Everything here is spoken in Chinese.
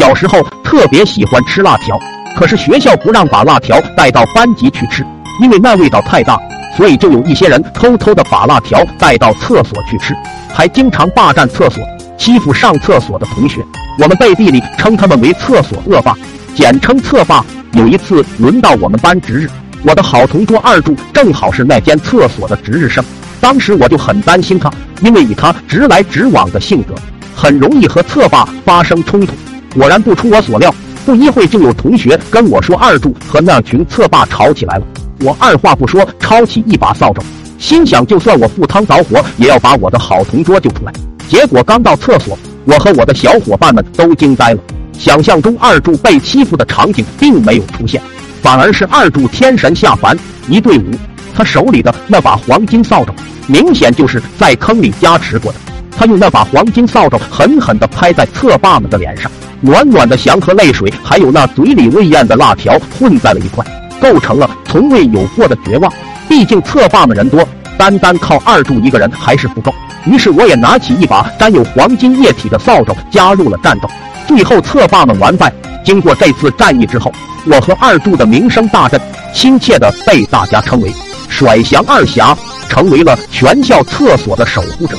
小时候特别喜欢吃辣条，可是学校不让把辣条带到班级去吃，因为那味道太大，所以就有一些人偷偷的把辣条带到厕所去吃，还经常霸占厕所，欺负上厕所的同学。我们背地里称他们为厕所恶霸，简称厕霸。有一次轮到我们班值日，我的好同桌二柱正好是那间厕所的值日生。当时我就很担心他，因为以他直来直往的性格，很容易和厕霸发生冲突。果然不出我所料，不一会就有同学跟我说二柱和那群侧霸吵起来了。我二话不说，抄起一把扫帚，心想就算我赴汤蹈火，也要把我的好同桌救出来。结果刚到厕所，我和我的小伙伴们都惊呆了。想象中二柱被欺负的场景并没有出现，反而是二柱天神下凡一对五。他手里的那把黄金扫帚，明显就是在坑里加持过的。他用那把黄金扫帚狠狠地拍在侧霸们的脸上，暖暖的翔和泪水，还有那嘴里未咽的辣条混在了一块，构成了从未有过的绝望。毕竟侧霸们人多，单单靠二柱一个人还是不够。于是我也拿起一把沾有黄金液体的扫帚，加入了战斗。最后侧霸们完败。经过这次战役之后，我和二柱的名声大振，亲切的被大家称为。甩翔二侠成为了全校厕所的守护者。